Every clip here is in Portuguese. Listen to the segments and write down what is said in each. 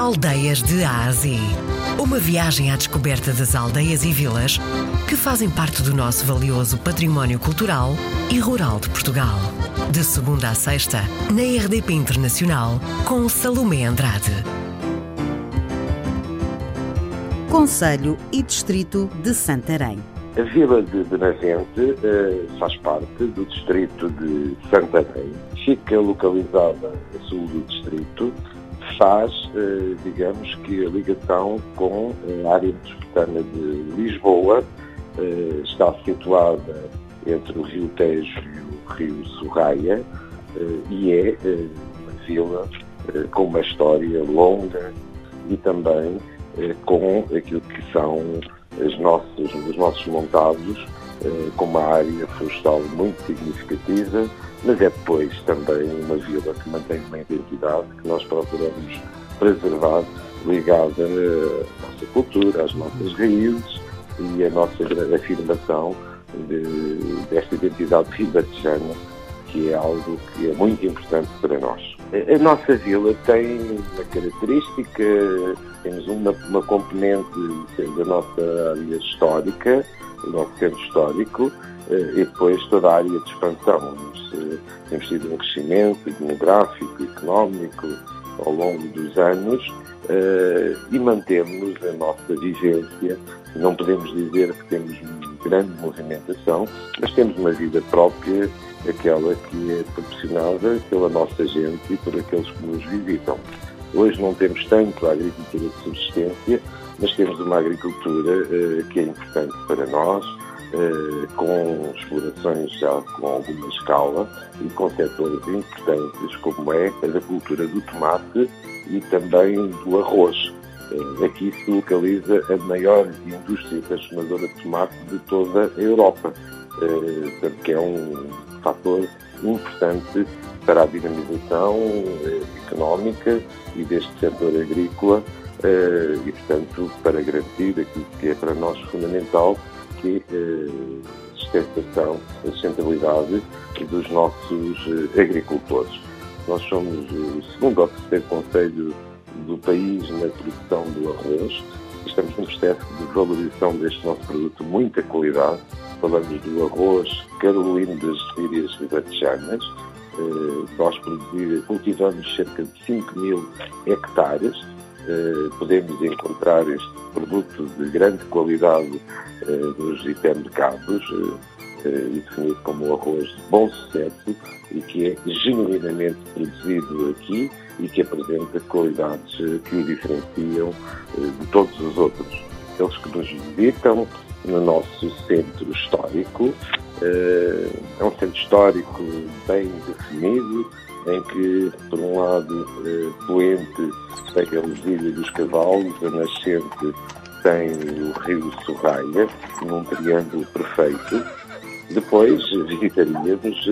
Aldeias de Ásia. Uma viagem à descoberta das aldeias e vilas que fazem parte do nosso valioso património cultural e rural de Portugal. De segunda a sexta, na RDP Internacional, com Salomé Andrade. Conselho e Distrito de Santarém. A vila de Benavente eh, faz parte do distrito de Santarém. Fica localizada a sul do distrito, faz, eh, digamos que, a ligação com a área metropolitana de Lisboa, eh, está situada entre o Rio Tejo e o Rio Sorraia eh, e é uma vila com uma história longa e também com aquilo que são as nossas, os nossos montados, com uma área florestal muito significativa mas é depois também uma vila que mantém uma identidade que nós procuramos preservar, ligada à nossa cultura, às nossas raízes e à nossa afirmação de, desta identidade ribatejana, que é algo que é muito importante para nós. A nossa vila tem uma característica, temos uma, uma componente da nossa área histórica, o nosso centro histórico, eh, e depois toda a área de expansão. Temos tido um crescimento demográfico, económico ao longo dos anos eh, e mantemos a nossa vivência. Não podemos dizer que temos grande movimentação, mas temos uma vida própria, aquela que é proporcionada pela nossa gente e por aqueles que nos visitam. Hoje não temos tanto a agricultura de subsistência, mas temos uma agricultura uh, que é importante para nós, uh, com explorações já com alguma escala e com setores importantes, como é a da cultura do tomate e também do arroz. Uh, aqui se localiza a maior indústria transformadora de tomate de toda a Europa, uh, que é um fator importante para a dinamização económica e deste setor agrícola eh, e, portanto, para garantir aquilo que é para nós fundamental, que é a sustentação, a sustentabilidade dos nossos eh, agricultores. Nós somos o segundo ou terceiro conselho do país na produção do arroz. Estamos num processo de valorização deste nosso produto muita qualidade. Falamos do arroz carolino das Sírias ribatejanas. Eh, nós cultivamos cerca de 5 mil hectares eh, podemos encontrar este produto de grande qualidade eh, nos hipermercados e definido como arroz de bom sucesso e que é genuinamente produzido aqui e que apresenta qualidades que o diferenciam de todos os outros. Aqueles que nos visitam no nosso centro histórico, é um centro histórico bem definido, em que, por um lado, Poente tem a Legília dos Cavalos, a nascente tem o rio Sorraia, num triângulo perfeito. Depois visitaríamos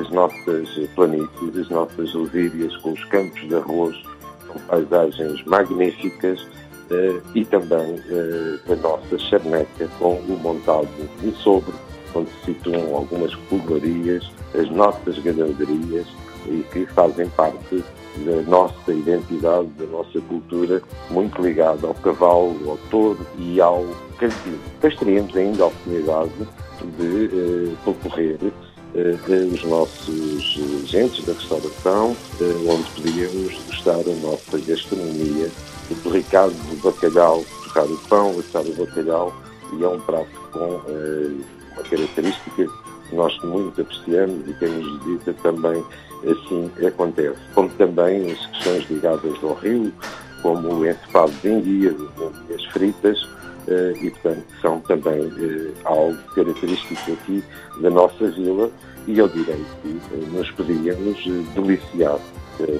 as nossas planícies, as nossas lesírias com os campos de arroz, com paisagens magníficas, uh, e também uh, a nossa charneca com o montado de sobre, onde se situam algumas povoarias, as nossas ganaderias, e que fazem parte da nossa identidade, da nossa cultura, muito ligada ao cavalo, ao touro e ao cantil. Depois teríamos ainda a oportunidade de eh, percorrer eh, os nossos agentes da restauração, eh, onde podíamos gostar a nossa gastronomia, o torricado do bacalhau, torrar o pão, assar o bacalhau, e é um prato com eh, uma característica que nós muito apreciamos e quem nos visita também assim acontece. Como também as questões ligadas ao rio, como o encefado de enguias, as fritas, eh, e portanto são também eh, algo característico aqui da nossa vila e eu direi que eh, nos podíamos deliciar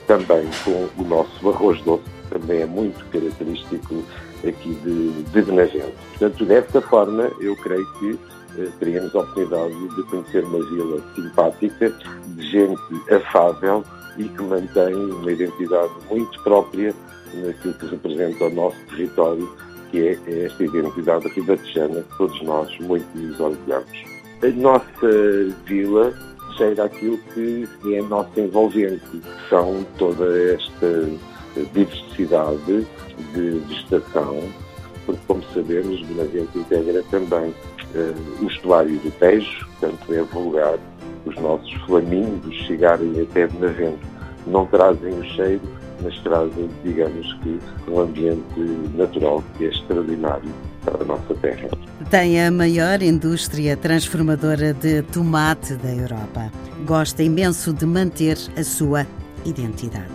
também com o nosso arroz doce, que também é muito característico aqui de, de Benavente. Portanto, desta forma, eu creio que eh, teríamos a oportunidade de conhecer uma vila simpática, de gente afável e que mantém uma identidade muito própria naquilo que representa o nosso território, que é esta identidade ribatejana que todos nós muito nos orgulhamos. A nossa vila cheira aquilo que é a nossa envolvente, são toda esta diversidade de vegetação, porque, como sabemos, Benavente integra também uh, o estuário do Tejo, portanto é vulgar os nossos flamingos chegarem até Benavente. Não trazem o cheiro, mas trazem, digamos que, um ambiente natural que é extraordinário para a nossa terra. Tem a maior indústria transformadora de tomate da Europa. Gosta imenso de manter a sua identidade.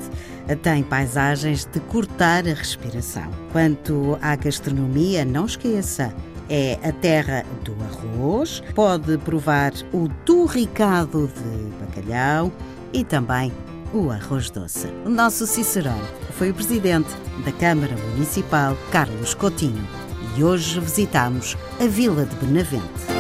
Tem paisagens de cortar a respiração. Quanto à gastronomia, não esqueça, é a terra do arroz, pode provar o turricado de bacalhau e também o arroz doce. O nosso Cicerone foi o presidente da Câmara Municipal, Carlos Coutinho, e hoje visitamos a Vila de Benavente.